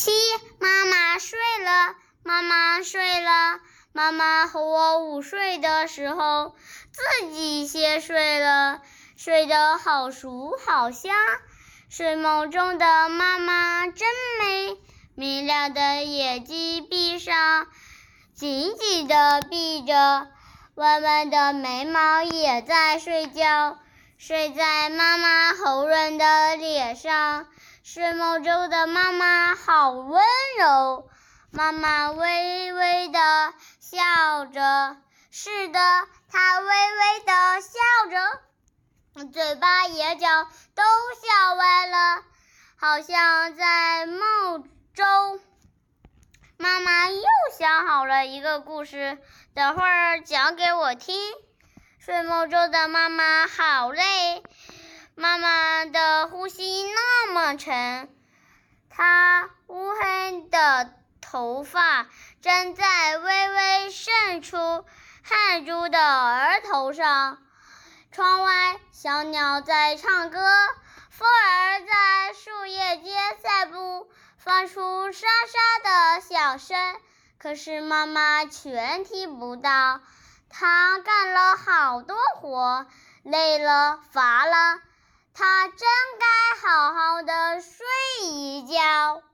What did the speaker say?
七，妈妈睡了，妈妈睡了。妈妈和我午睡的时候，自己先睡了，睡得好熟好香。睡梦中的妈妈真美，明亮的眼睛闭上，紧紧的闭着，弯弯的眉毛也在睡觉，睡在妈妈红润的脸上。睡梦中的妈妈好温柔，妈妈微微的笑着，是的，她微微的笑着，嘴巴眼角都笑歪了，好像在梦中。妈妈又想好了一个故事，等会儿讲给我听。睡梦中的妈妈好累。妈妈的呼吸那么沉，她乌黑的头发粘在微微渗出汗珠的额头上。窗外，小鸟在唱歌，风儿在树叶间散步，发出沙沙的响声。可是妈妈全听不到。她干了好多活，累了，乏了。他真该好好的睡一觉。